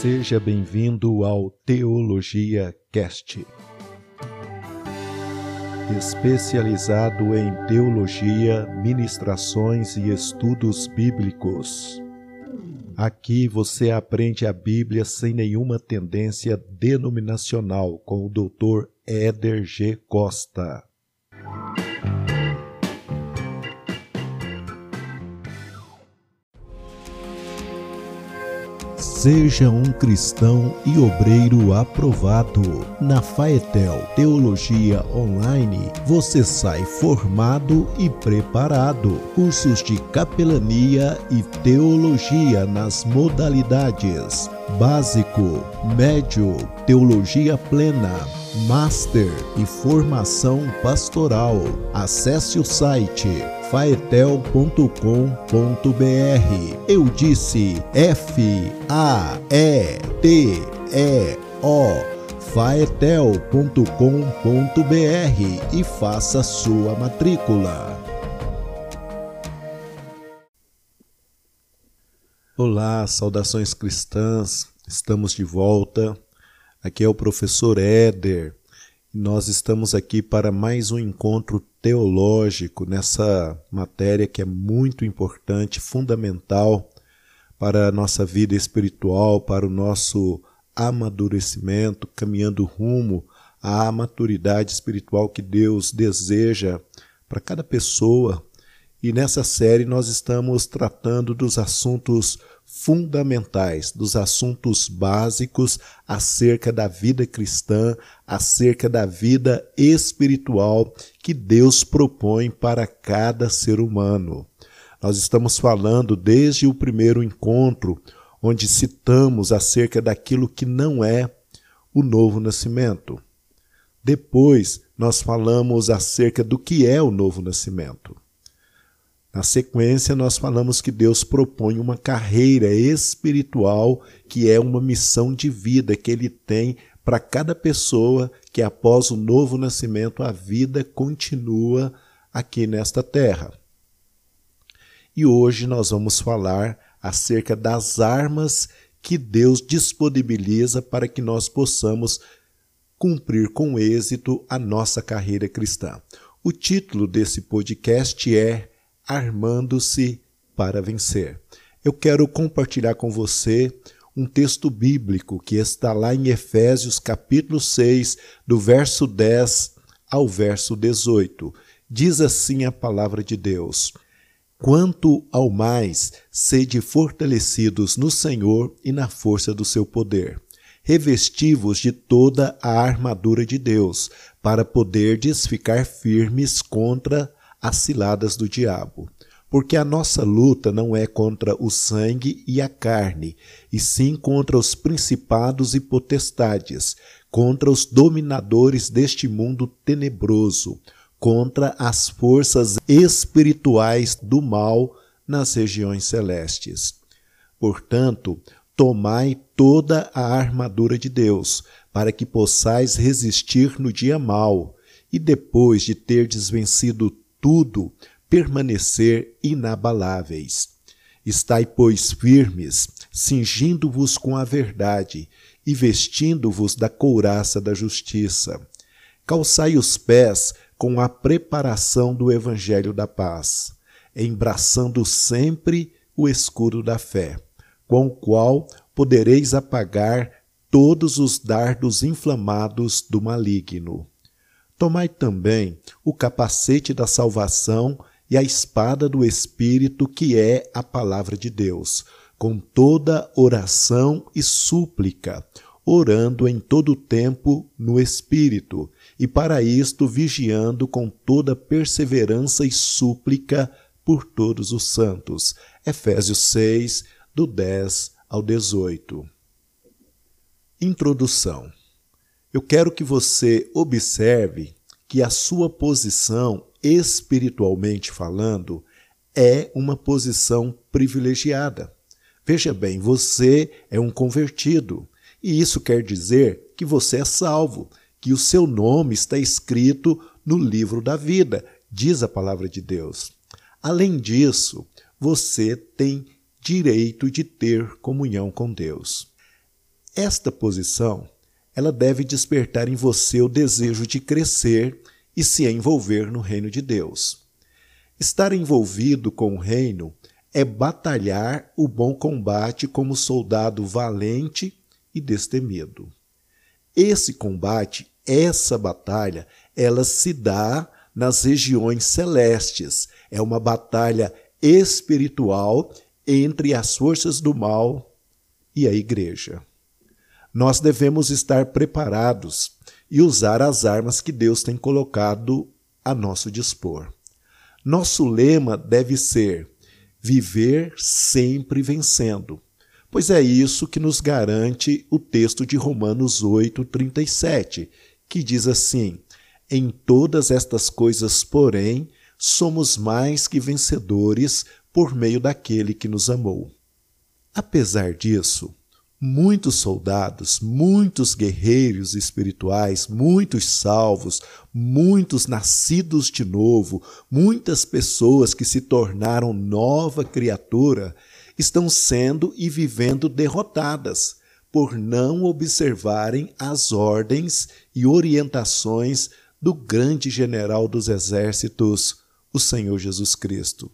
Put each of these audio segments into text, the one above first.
Seja bem-vindo ao Teologia Cast. Especializado em teologia, ministrações e estudos bíblicos. Aqui você aprende a Bíblia sem nenhuma tendência denominacional com o Dr. Éder G. Costa. Seja um cristão e obreiro aprovado. Na Faetel Teologia Online, você sai formado e preparado. Cursos de capelania e teologia nas modalidades básico, médio, teologia plena, master e formação pastoral. Acesse o site faetel.com.br. Eu disse F A E T E O faetel.com.br e faça sua matrícula. Olá, saudações cristãs. Estamos de volta. Aqui é o professor Éder. Nós estamos aqui para mais um encontro teológico nessa matéria que é muito importante, fundamental para a nossa vida espiritual, para o nosso amadurecimento, caminhando rumo à maturidade espiritual que Deus deseja para cada pessoa. E nessa série nós estamos tratando dos assuntos fundamentais, dos assuntos básicos acerca da vida cristã, acerca da vida espiritual que Deus propõe para cada ser humano. Nós estamos falando desde o primeiro encontro, onde citamos acerca daquilo que não é o novo nascimento. Depois, nós falamos acerca do que é o novo nascimento. Na sequência, nós falamos que Deus propõe uma carreira espiritual que é uma missão de vida que Ele tem para cada pessoa que, após o novo nascimento, a vida continua aqui nesta terra. E hoje nós vamos falar acerca das armas que Deus disponibiliza para que nós possamos cumprir com êxito a nossa carreira cristã. O título desse podcast é armando-se para vencer. Eu quero compartilhar com você um texto bíblico que está lá em Efésios capítulo 6, do verso 10 ao verso 18. Diz assim a palavra de Deus: Quanto ao mais, sede fortalecidos no Senhor e na força do seu poder. Revestivos de toda a armadura de Deus, para poderdes ficar firmes contra as ciladas do diabo. Porque a nossa luta não é contra o sangue e a carne, e sim contra os principados e potestades, contra os dominadores deste mundo tenebroso, contra as forças espirituais do mal nas regiões celestes. Portanto, tomai toda a armadura de Deus, para que possais resistir no dia mau, e depois de terdes vencido tudo, permanecer inabaláveis. Estai, pois, firmes, cingindo-vos com a verdade e vestindo-vos da couraça da justiça. Calçai os pés com a preparação do evangelho da paz, embraçando sempre o escudo da fé, com o qual podereis apagar todos os dardos inflamados do maligno. Tomai também o capacete da salvação e a espada do Espírito, que é a palavra de Deus, com toda oração e súplica, orando em todo tempo no Espírito, e para isto vigiando com toda perseverança e súplica por todos os santos. Efésios 6, do 10 ao 18. Introdução eu quero que você observe que a sua posição, espiritualmente falando, é uma posição privilegiada. Veja bem, você é um convertido, e isso quer dizer que você é salvo, que o seu nome está escrito no livro da vida, diz a palavra de Deus. Além disso, você tem direito de ter comunhão com Deus. Esta posição, ela deve despertar em você o desejo de crescer e se envolver no reino de Deus. Estar envolvido com o reino é batalhar o bom combate como soldado valente e destemido. Esse combate, essa batalha, ela se dá nas regiões celestes. É uma batalha espiritual entre as forças do mal e a igreja. Nós devemos estar preparados e usar as armas que Deus tem colocado a nosso dispor. Nosso lema deve ser viver sempre vencendo, pois é isso que nos garante o texto de Romanos 8, 37, que diz assim: Em todas estas coisas, porém, somos mais que vencedores por meio daquele que nos amou. Apesar disso, muitos soldados, muitos guerreiros espirituais, muitos salvos, muitos nascidos de novo, muitas pessoas que se tornaram nova criatura, estão sendo e vivendo derrotadas por não observarem as ordens e orientações do grande general dos exércitos, o Senhor Jesus Cristo.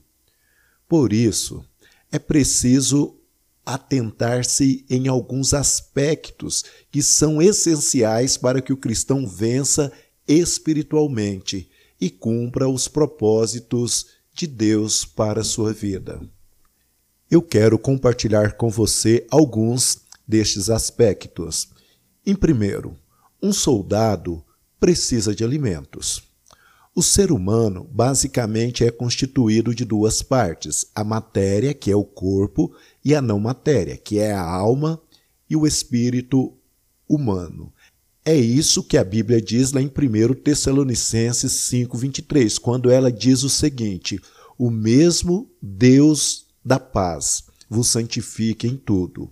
Por isso, é preciso atentar-se em alguns aspectos que são essenciais para que o cristão vença espiritualmente e cumpra os propósitos de Deus para a sua vida. Eu quero compartilhar com você alguns destes aspectos. Em primeiro, um soldado precisa de alimentos. O ser humano basicamente é constituído de duas partes: a matéria, que é o corpo, e a não matéria, que é a alma e o espírito humano. É isso que a Bíblia diz lá em 1 Tessalonicenses 5,23, quando ela diz o seguinte: O mesmo Deus da paz vos santifique em tudo,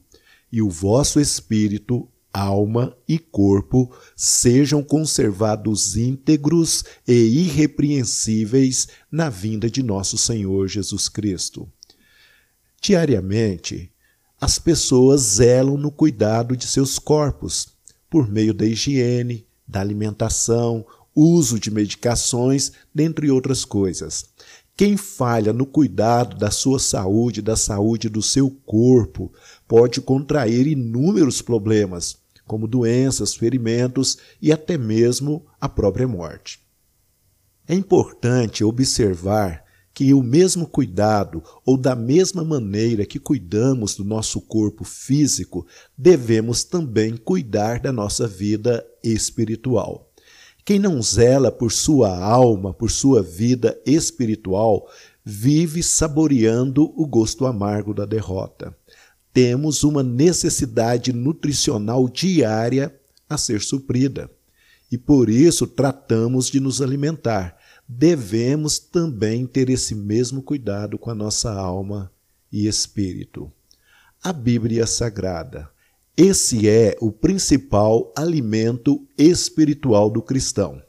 e o vosso espírito alma e corpo sejam conservados íntegros e irrepreensíveis na vinda de nosso Senhor Jesus Cristo. Diariamente, as pessoas zelam no cuidado de seus corpos, por meio da higiene, da alimentação, uso de medicações, dentre outras coisas. Quem falha no cuidado da sua saúde, da saúde do seu corpo, pode contrair inúmeros problemas, como doenças, ferimentos e até mesmo a própria morte. É importante observar que o mesmo cuidado, ou da mesma maneira que cuidamos do nosso corpo físico, devemos também cuidar da nossa vida espiritual. Quem não zela por sua alma, por sua vida espiritual, vive saboreando o gosto amargo da derrota temos uma necessidade nutricional diária a ser suprida. E por isso tratamos de nos alimentar. Devemos também ter esse mesmo cuidado com a nossa alma e espírito. A Bíblia Sagrada. Esse é o principal alimento espiritual do cristão.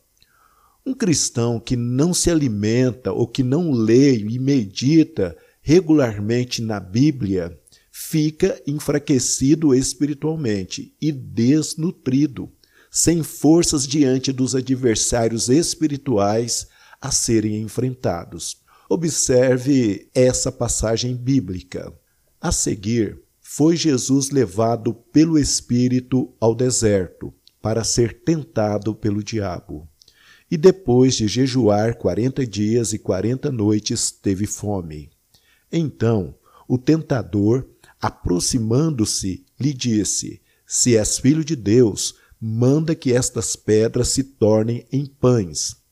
Um cristão que não se alimenta ou que não lê e medita regularmente na Bíblia fica enfraquecido espiritualmente e desnutrido, sem forças diante dos adversários espirituais a serem enfrentados. Observe essa passagem bíblica. A seguir, foi Jesus levado pelo Espírito ao deserto para ser tentado pelo diabo. E depois de jejuar quarenta dias e quarenta noites, teve fome. Então, o tentador aproximando-se, lhe disse: Se és filho de Deus, manda que estas pedras se tornem em pães.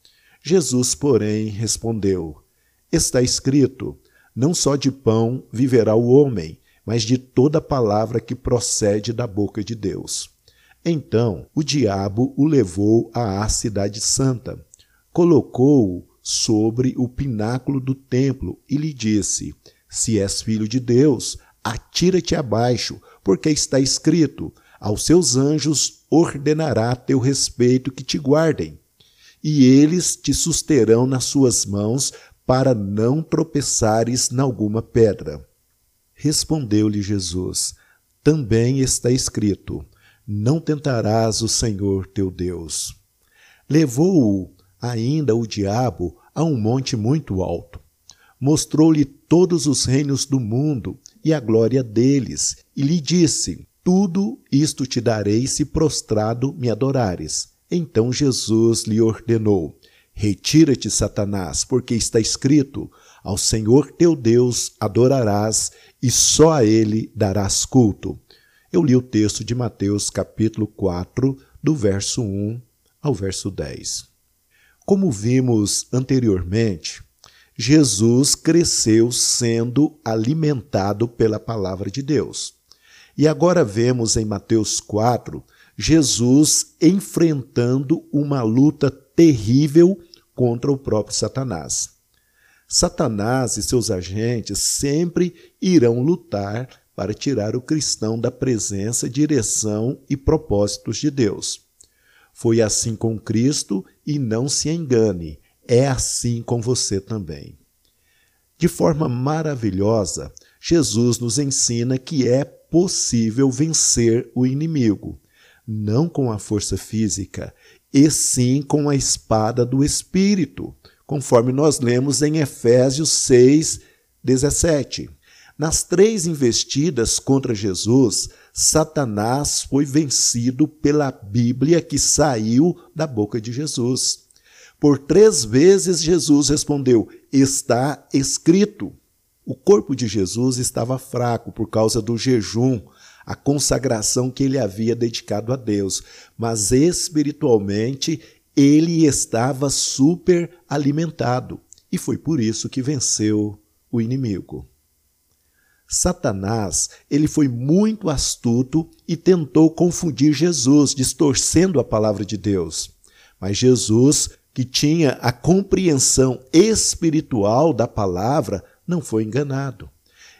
Jesus, porém, respondeu: Está escrito: Não só de pão viverá o homem, mas de toda palavra que procede da boca de Deus. Então o diabo o levou à cidade santa, colocou-o sobre o pináculo do templo e lhe disse: Se és filho de Deus, atira-te abaixo, porque está escrito: aos seus anjos ordenará teu respeito que te guardem, e eles te susterão nas suas mãos para não tropeçares nalguma pedra. Respondeu-lhe Jesus: Também está escrito: Não tentarás o Senhor teu Deus. Levou-o ainda o diabo a um monte muito alto. Mostrou-lhe todos os reinos do mundo e a glória deles, e lhe disse: Tudo isto te darei se prostrado me adorares. Então Jesus lhe ordenou: Retira-te, Satanás, porque está escrito: Ao Senhor teu Deus adorarás e só a ele darás culto. Eu li o texto de Mateus, capítulo 4, do verso 1 ao verso 10. Como vimos anteriormente, Jesus cresceu sendo alimentado pela palavra de Deus. E agora vemos em Mateus 4 Jesus enfrentando uma luta terrível contra o próprio Satanás. Satanás e seus agentes sempre irão lutar para tirar o cristão da presença, direção e propósitos de Deus. Foi assim com Cristo e não se engane, é assim com você também. De forma maravilhosa, Jesus nos ensina que é possível vencer o inimigo, não com a força física, e sim com a espada do Espírito, conforme nós lemos em Efésios 6, 17. Nas três investidas contra Jesus, Satanás foi vencido pela Bíblia que saiu da boca de Jesus. Por três vezes Jesus respondeu: Está escrito. O corpo de Jesus estava fraco por causa do jejum, a consagração que ele havia dedicado a Deus, mas espiritualmente ele estava super alimentado e foi por isso que venceu o inimigo. Satanás, ele foi muito astuto e tentou confundir Jesus, distorcendo a palavra de Deus. Mas Jesus, que tinha a compreensão espiritual da palavra, não foi enganado.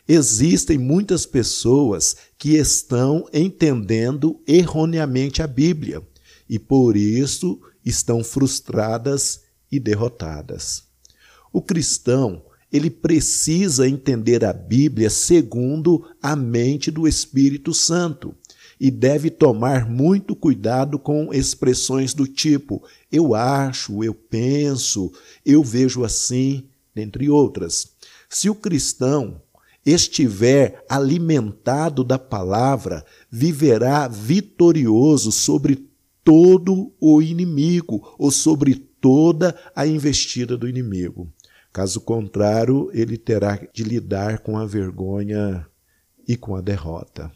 Existem muitas pessoas que estão entendendo erroneamente a Bíblia e por isso estão frustradas e derrotadas. O cristão, ele precisa entender a Bíblia segundo a mente do Espírito Santo e deve tomar muito cuidado com expressões do tipo eu acho, eu penso, eu vejo assim, dentre outras. Se o cristão estiver alimentado da palavra, viverá vitorioso sobre todo o inimigo ou sobre toda a investida do inimigo. Caso contrário, ele terá de lidar com a vergonha e com a derrota.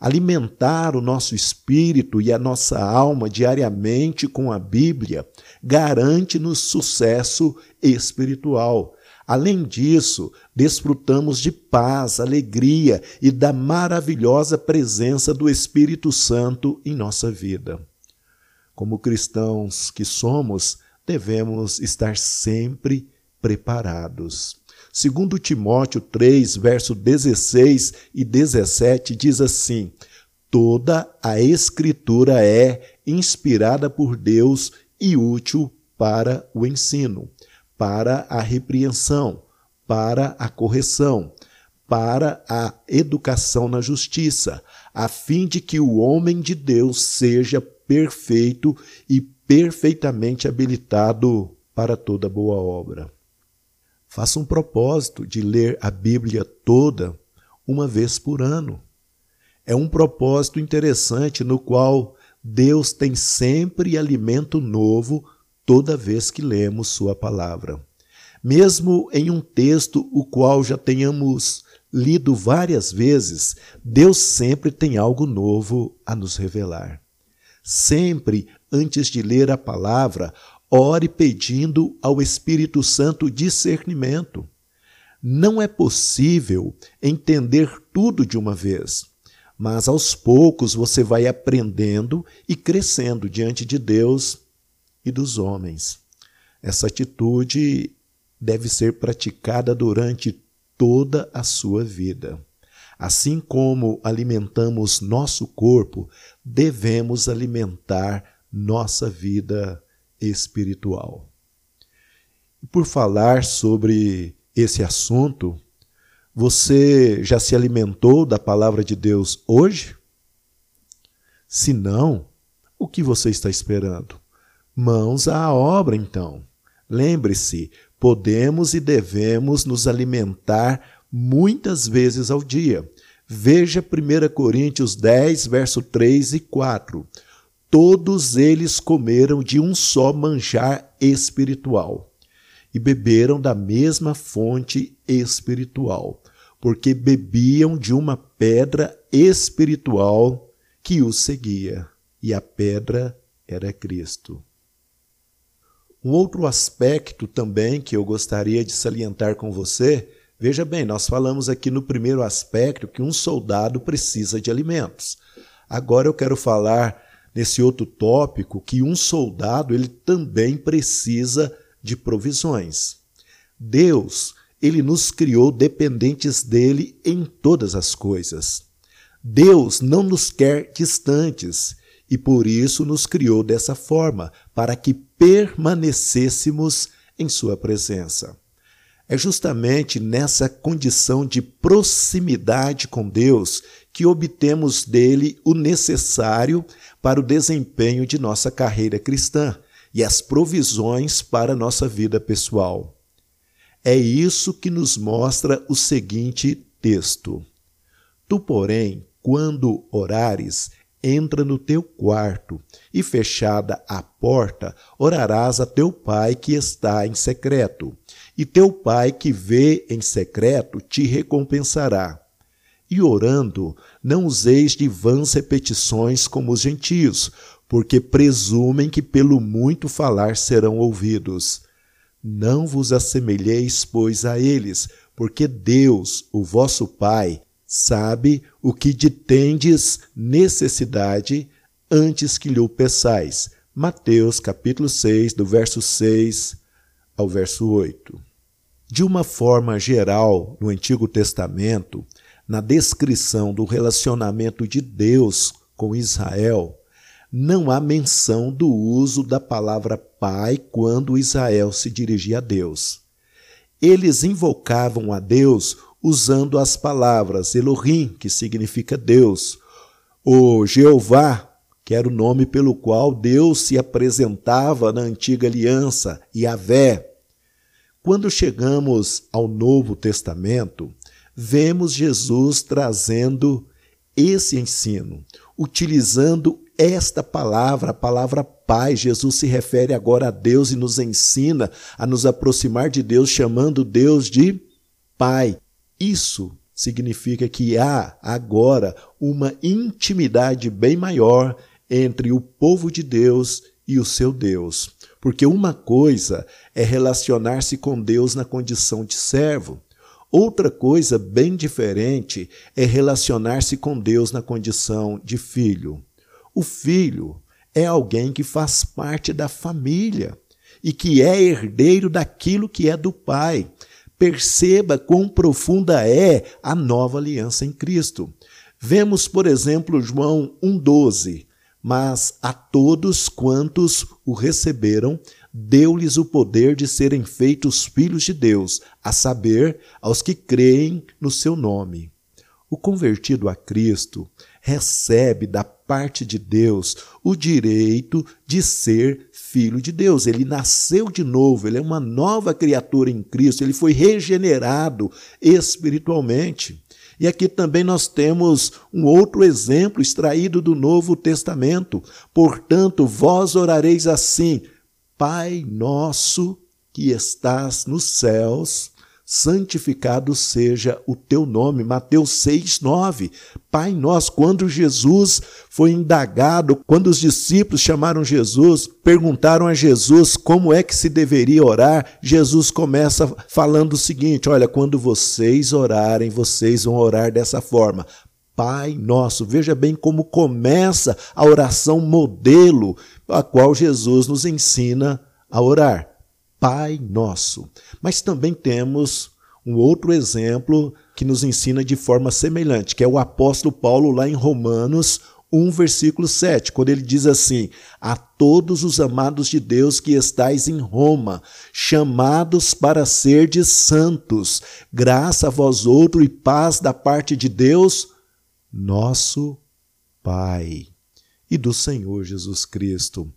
Alimentar o nosso espírito e a nossa alma diariamente com a Bíblia garante-nos sucesso espiritual Além disso, desfrutamos de paz, alegria e da maravilhosa presença do Espírito Santo em nossa vida. Como cristãos que somos, devemos estar sempre preparados. Segundo Timóteo 3, verso 16 e 17 diz assim: Toda a escritura é inspirada por Deus e útil para o ensino, para a repreensão, para a correção, para a educação na justiça, a fim de que o homem de Deus seja perfeito e perfeitamente habilitado para toda boa obra. Faça um propósito de ler a Bíblia toda uma vez por ano. É um propósito interessante no qual Deus tem sempre alimento novo toda vez que lemos Sua palavra. Mesmo em um texto o qual já tenhamos lido várias vezes, Deus sempre tem algo novo a nos revelar. Sempre, antes de ler a palavra, ore pedindo ao Espírito Santo discernimento. Não é possível entender tudo de uma vez, mas aos poucos você vai aprendendo e crescendo diante de Deus e dos homens. Essa atitude deve ser praticada durante toda a sua vida. Assim como alimentamos nosso corpo, devemos alimentar nossa vida espiritual. Por falar sobre esse assunto, você já se alimentou da palavra de Deus hoje? Se não, o que você está esperando? Mãos à obra, então. Lembre-se, podemos e devemos nos alimentar muitas vezes ao dia. Veja 1 Coríntios 10, verso 3 e 4. Todos eles comeram de um só manjar espiritual e beberam da mesma fonte espiritual, porque bebiam de uma pedra espiritual que os seguia, e a pedra era Cristo. Um outro aspecto também que eu gostaria de salientar com você, veja bem, nós falamos aqui no primeiro aspecto que um soldado precisa de alimentos. Agora eu quero falar nesse outro tópico que um soldado ele também precisa de provisões. Deus, ele nos criou dependentes dele em todas as coisas. Deus não nos quer distantes e por isso nos criou dessa forma, para que permanecêssemos em sua presença. É justamente nessa condição de proximidade com Deus que obtemos dele o necessário para o desempenho de nossa carreira cristã e as provisões para nossa vida pessoal. É isso que nos mostra o seguinte texto: Tu, porém, quando orares, entra no teu quarto e, fechada a porta, orarás a teu pai que está em secreto, e teu pai que vê em secreto te recompensará. E orando, não useis de vãs repetições como os gentios, porque presumem que pelo muito falar serão ouvidos. Não vos assemelheis, pois, a eles, porque Deus, o vosso Pai, sabe o que de tendes necessidade antes que lhe o peçais. Mateus capítulo 6, do verso 6 ao verso 8. De uma forma geral, no Antigo Testamento, na descrição do relacionamento de Deus com Israel, não há menção do uso da palavra pai quando Israel se dirigia a Deus. Eles invocavam a Deus usando as palavras Elohim, que significa Deus, o Jeová, que era o nome pelo qual Deus se apresentava na antiga aliança, e Vé. Quando chegamos ao Novo Testamento, vemos Jesus trazendo esse ensino, utilizando esta palavra, a palavra Pai. Jesus se refere agora a Deus e nos ensina a nos aproximar de Deus, chamando Deus de Pai. Isso significa que há agora uma intimidade bem maior entre o povo de Deus e o seu Deus. Porque uma coisa é relacionar-se com Deus na condição de servo, outra coisa bem diferente é relacionar-se com Deus na condição de filho. O filho é alguém que faz parte da família e que é herdeiro daquilo que é do pai. Perceba quão profunda é a nova aliança em Cristo. Vemos, por exemplo, João 1,12: Mas a todos quantos o receberam, deu-lhes o poder de serem feitos filhos de Deus, a saber, aos que creem no seu nome. O convertido a Cristo recebe da parte de Deus o direito de ser filho de Deus. Ele nasceu de novo, ele é uma nova criatura em Cristo, ele foi regenerado espiritualmente. E aqui também nós temos um outro exemplo extraído do Novo Testamento. Portanto, vós orareis assim: Pai nosso que estás nos céus, santificado seja o teu nome. Mateus 6, 9. Pai nosso, quando Jesus foi indagado, quando os discípulos chamaram Jesus, perguntaram a Jesus como é que se deveria orar, Jesus começa falando o seguinte: olha, quando vocês orarem, vocês vão orar dessa forma. Pai nosso. Veja bem como começa a oração modelo, a qual Jesus nos ensina a orar. Pai Nosso. Mas também temos um outro exemplo que nos ensina de forma semelhante, que é o apóstolo Paulo lá em Romanos 1, versículo 7, quando ele diz assim: A todos os amados de Deus que estais em Roma, chamados para serdes santos, graça a vós outro e paz da parte de Deus, nosso Pai. e do Senhor Jesus Cristo.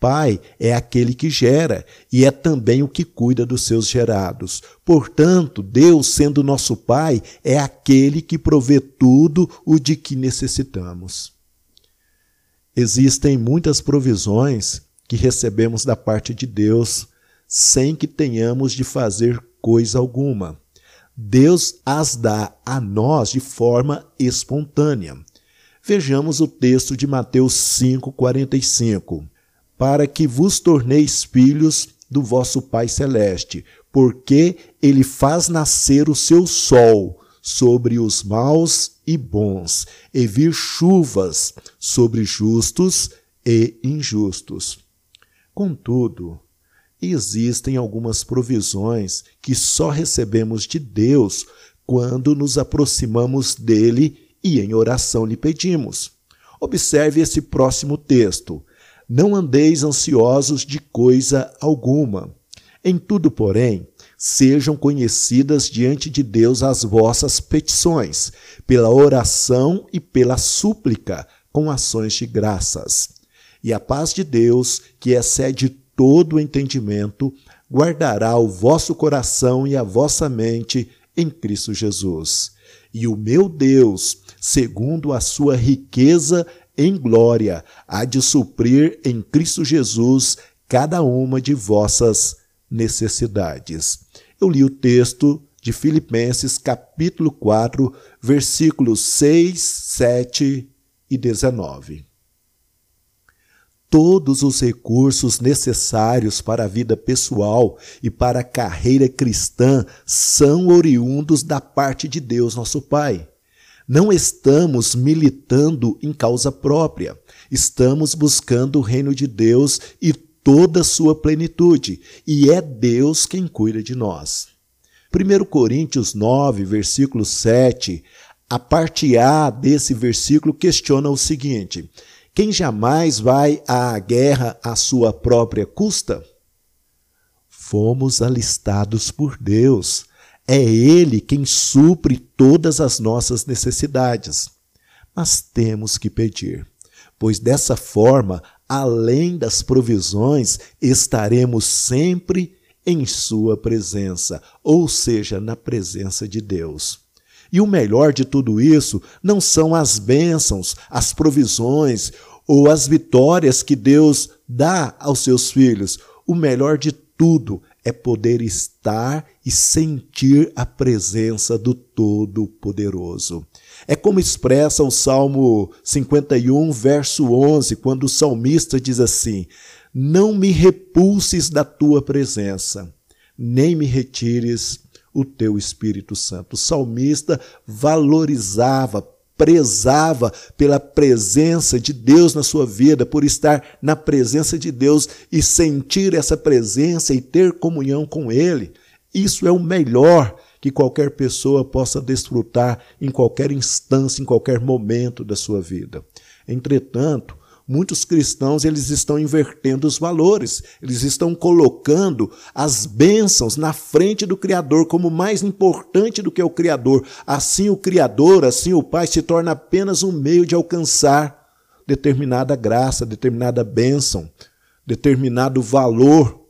Pai é aquele que gera e é também o que cuida dos seus gerados. Portanto, Deus, sendo nosso Pai, é aquele que provê tudo o de que necessitamos. Existem muitas provisões que recebemos da parte de Deus sem que tenhamos de fazer coisa alguma. Deus as dá a nós de forma espontânea. Vejamos o texto de Mateus 5:45 para que vos torneis filhos do vosso Pai Celeste, porque ele faz nascer o seu sol sobre os maus e bons, e vir chuvas sobre justos e injustos. Contudo, existem algumas provisões que só recebemos de Deus quando nos aproximamos dele e em oração lhe pedimos. Observe esse próximo texto. Não andeis ansiosos de coisa alguma. Em tudo, porém, sejam conhecidas diante de Deus as vossas petições, pela oração e pela súplica, com ações de graças. E a paz de Deus, que excede todo o entendimento, guardará o vosso coração e a vossa mente em Cristo Jesus. E o meu Deus, segundo a sua riqueza em glória, há de suprir em Cristo Jesus cada uma de vossas necessidades. Eu li o texto de Filipenses, capítulo 4, versículos 6, 7 e 19. Todos os recursos necessários para a vida pessoal e para a carreira cristã são oriundos da parte de Deus, nosso Pai. Não estamos militando em causa própria, estamos buscando o reino de Deus e toda a sua plenitude, e é Deus quem cuida de nós. 1 Coríntios 9, versículo 7, a parte A desse versículo questiona o seguinte: Quem jamais vai à guerra à sua própria custa? Fomos alistados por Deus é Ele quem supre todas as nossas necessidades. Mas temos que pedir, pois dessa forma, além das provisões, estaremos sempre em Sua presença, ou seja, na presença de Deus. E o melhor de tudo isso não são as bênçãos, as provisões ou as vitórias que Deus dá aos seus filhos. O melhor de tudo é poder estar e sentir a presença do Todo-Poderoso. É como expressa o Salmo 51, verso 11, quando o salmista diz assim: Não me repulses da tua presença, nem me retires o teu Espírito Santo. O salmista valorizava, prezava pela presença de Deus na sua vida, por estar na presença de Deus e sentir essa presença e ter comunhão com Ele. Isso é o melhor que qualquer pessoa possa desfrutar em qualquer instância, em qualquer momento da sua vida. Entretanto, muitos cristãos eles estão invertendo os valores, eles estão colocando as bênçãos na frente do Criador como mais importante do que o Criador. Assim, o Criador, assim, o Pai se torna apenas um meio de alcançar determinada graça, determinada bênção, determinado valor,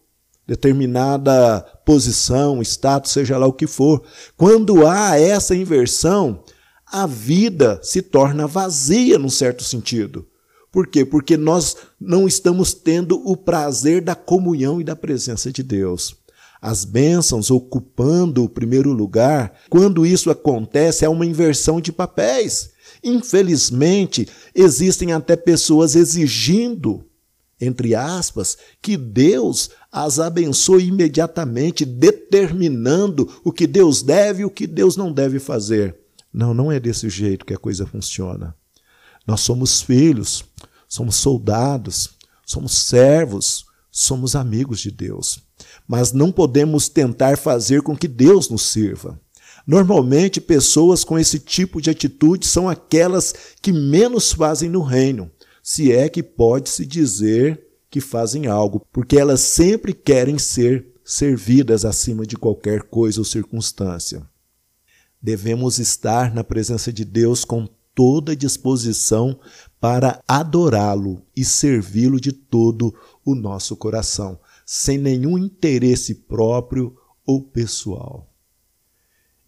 determinada posição, status, seja lá o que for. Quando há essa inversão, a vida se torna vazia, num certo sentido. Por quê? Porque nós não estamos tendo o prazer da comunhão e da presença de Deus. As bênçãos ocupando o primeiro lugar, quando isso acontece, é uma inversão de papéis. Infelizmente, existem até pessoas exigindo, entre aspas, que Deus as abençoe imediatamente, determinando o que Deus deve e o que Deus não deve fazer. Não, não é desse jeito que a coisa funciona. Nós somos filhos, somos soldados, somos servos, somos amigos de Deus. Mas não podemos tentar fazer com que Deus nos sirva. Normalmente, pessoas com esse tipo de atitude são aquelas que menos fazem no reino, se é que pode-se dizer que fazem algo, porque elas sempre querem ser servidas acima de qualquer coisa ou circunstância. Devemos estar na presença de Deus com toda disposição para adorá-lo e servi-lo de todo o nosso coração, sem nenhum interesse próprio ou pessoal.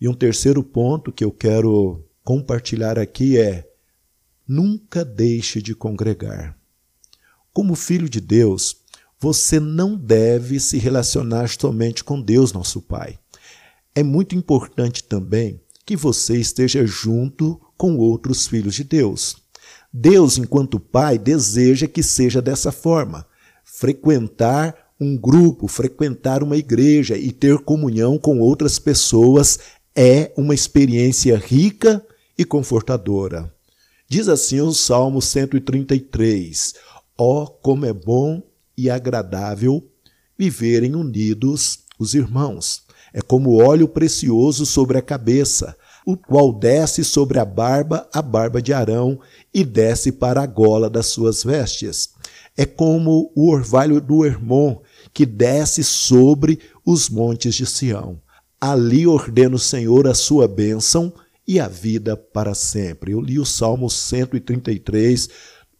E um terceiro ponto que eu quero compartilhar aqui é: nunca deixe de congregar. Como filho de Deus, você não deve se relacionar somente com Deus, nosso Pai. É muito importante também que você esteja junto com outros filhos de Deus. Deus, enquanto Pai, deseja que seja dessa forma: frequentar um grupo, frequentar uma igreja e ter comunhão com outras pessoas é uma experiência rica e confortadora. Diz assim o Salmo 133: Ó, oh, como é bom e agradável viverem unidos os irmãos. É como óleo precioso sobre a cabeça, o qual desce sobre a barba, a barba de Arão, e desce para a gola das suas vestes. É como o orvalho do Hermon, que desce sobre os montes de Sião. Ali ordena o Senhor a sua bênção e a vida para sempre. Eu li o Salmo 133,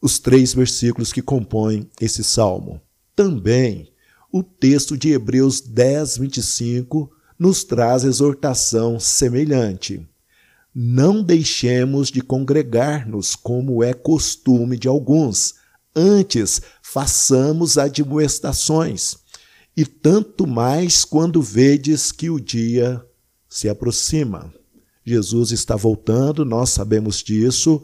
os três versículos que compõem esse salmo. Também o texto de Hebreus 10, 25 nos traz exortação semelhante. Não deixemos de congregar-nos, como é costume de alguns. Antes, façamos admoestações. E tanto mais quando vedes que o dia se aproxima. Jesus está voltando, nós sabemos disso,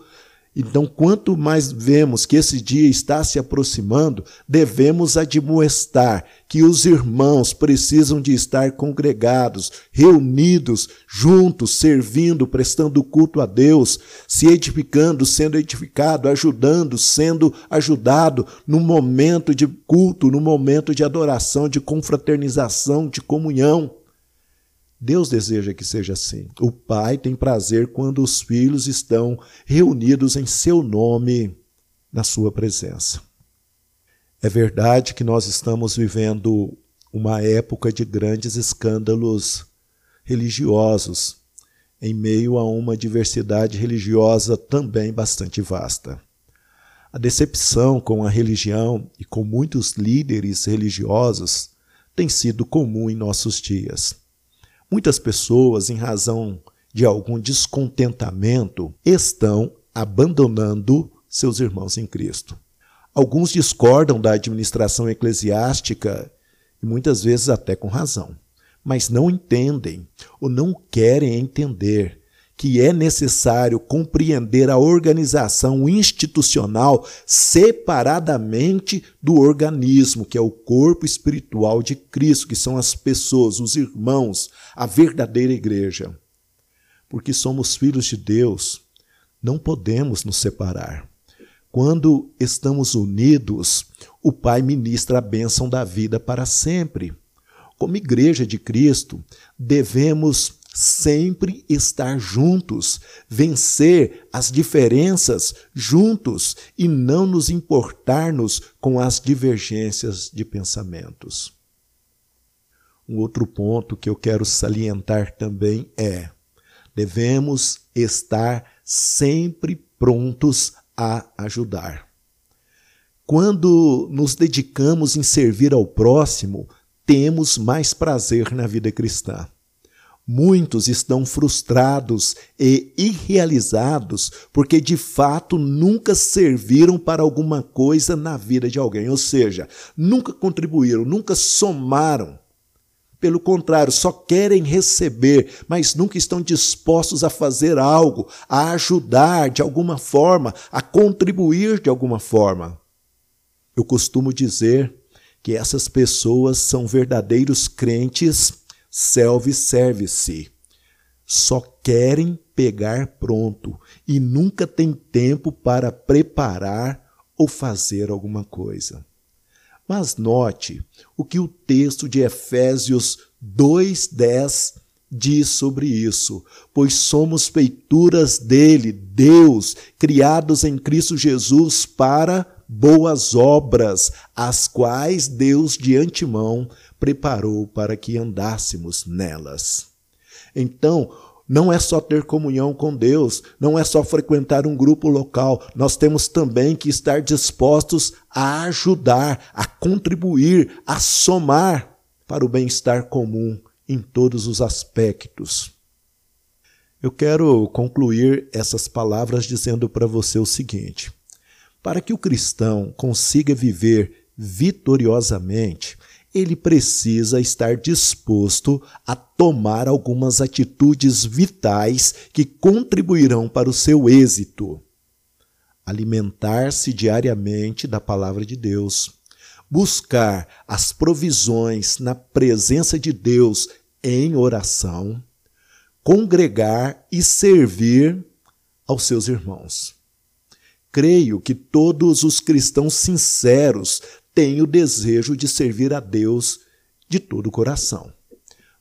então, quanto mais vemos que esse dia está se aproximando, devemos admoestar que os irmãos precisam de estar congregados, reunidos, juntos, servindo, prestando culto a Deus, se edificando, sendo edificado, ajudando, sendo ajudado no momento de culto, no momento de adoração, de confraternização, de comunhão. Deus deseja que seja assim. O Pai tem prazer quando os filhos estão reunidos em seu nome, na sua presença. É verdade que nós estamos vivendo uma época de grandes escândalos religiosos, em meio a uma diversidade religiosa também bastante vasta. A decepção com a religião e com muitos líderes religiosos tem sido comum em nossos dias. Muitas pessoas, em razão de algum descontentamento, estão abandonando seus irmãos em Cristo. Alguns discordam da administração eclesiástica e muitas vezes até com razão, mas não entendem ou não querem entender que é necessário compreender a organização institucional separadamente do organismo, que é o corpo espiritual de Cristo, que são as pessoas, os irmãos, a verdadeira igreja. Porque somos filhos de Deus, não podemos nos separar. Quando estamos unidos, o Pai ministra a bênção da vida para sempre. Como igreja de Cristo, devemos sempre estar juntos, vencer as diferenças juntos e não nos importarmos com as divergências de pensamentos. Um outro ponto que eu quero salientar também é: devemos estar sempre prontos a ajudar. Quando nos dedicamos em servir ao próximo, temos mais prazer na vida cristã. Muitos estão frustrados e irrealizados porque de fato nunca serviram para alguma coisa na vida de alguém, ou seja, nunca contribuíram, nunca somaram. Pelo contrário, só querem receber, mas nunca estão dispostos a fazer algo, a ajudar de alguma forma, a contribuir de alguma forma. Eu costumo dizer que essas pessoas são verdadeiros crentes self-service. Só querem pegar pronto e nunca tem tempo para preparar ou fazer alguma coisa. Mas note o que o texto de Efésios 2:10 diz sobre isso, pois somos feituras dele, Deus, criados em Cristo Jesus para boas obras, as quais Deus de antemão preparou para que andássemos nelas. Então, não é só ter comunhão com Deus, não é só frequentar um grupo local, nós temos também que estar dispostos a ajudar, a contribuir, a somar para o bem-estar comum em todos os aspectos. Eu quero concluir essas palavras dizendo para você o seguinte: para que o cristão consiga viver vitoriosamente, ele precisa estar disposto a tomar algumas atitudes vitais que contribuirão para o seu êxito. Alimentar-se diariamente da palavra de Deus, buscar as provisões na presença de Deus em oração, congregar e servir aos seus irmãos. Creio que todos os cristãos sinceros têm o desejo de servir a Deus de todo o coração.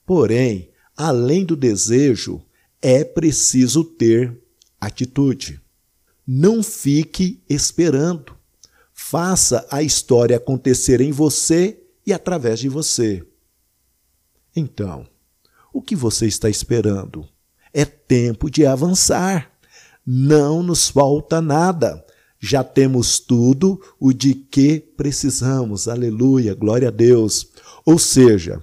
Porém, além do desejo, é preciso ter atitude. Não fique esperando. Faça a história acontecer em você e através de você. Então, o que você está esperando? É tempo de avançar. Não nos falta nada. Já temos tudo o de que precisamos. Aleluia, glória a Deus. Ou seja,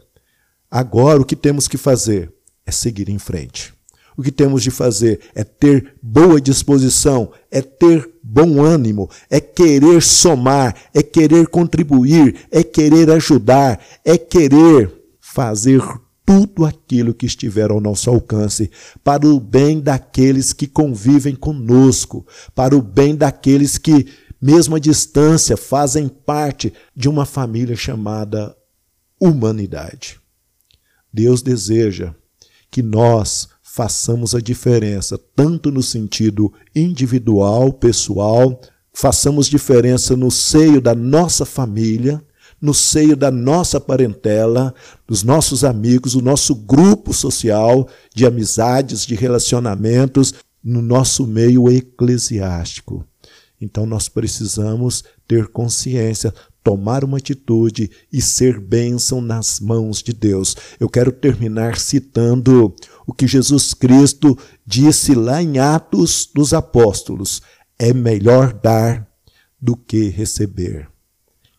agora o que temos que fazer é seguir em frente. O que temos de fazer é ter boa disposição, é ter bom ânimo, é querer somar, é querer contribuir, é querer ajudar, é querer fazer tudo aquilo que estiver ao nosso alcance, para o bem daqueles que convivem conosco, para o bem daqueles que, mesmo à distância, fazem parte de uma família chamada humanidade. Deus deseja que nós façamos a diferença, tanto no sentido individual, pessoal, façamos diferença no seio da nossa família, no seio da nossa parentela, dos nossos amigos, do nosso grupo social de amizades, de relacionamentos, no nosso meio eclesiástico. Então nós precisamos ter consciência, tomar uma atitude e ser bênção nas mãos de Deus. Eu quero terminar citando o que Jesus Cristo disse lá em Atos dos Apóstolos: é melhor dar do que receber.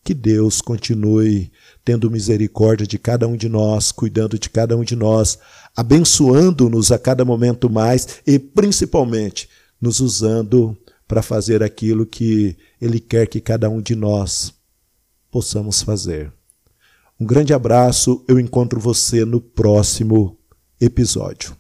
Que Deus continue tendo misericórdia de cada um de nós, cuidando de cada um de nós, abençoando-nos a cada momento mais e principalmente nos usando para fazer aquilo que Ele quer que cada um de nós possamos fazer. Um grande abraço, eu encontro você no próximo episódio.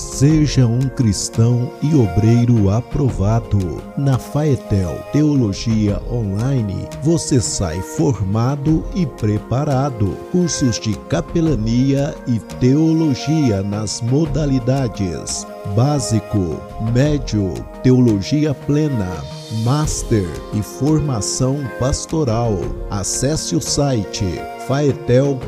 Seja um cristão e obreiro aprovado. Na Faetel Teologia Online, você sai formado e preparado. Cursos de capelania e teologia nas modalidades básico, médio, teologia plena, master e formação pastoral. Acesse o site faetel.com.br.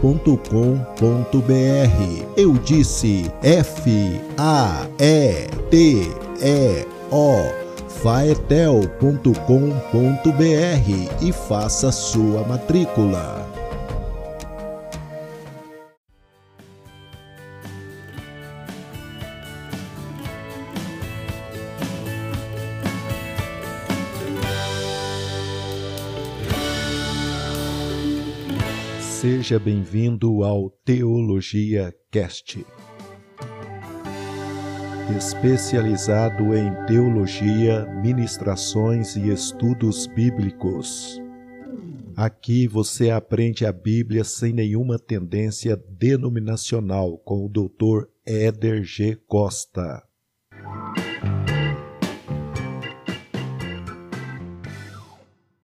Eu disse F A E T E O faetel.com.br e faça sua matrícula. Seja bem-vindo ao Teologia Cast. Especializado em teologia, ministrações e estudos bíblicos. Aqui você aprende a Bíblia sem nenhuma tendência denominacional com o Dr. Éder G. Costa.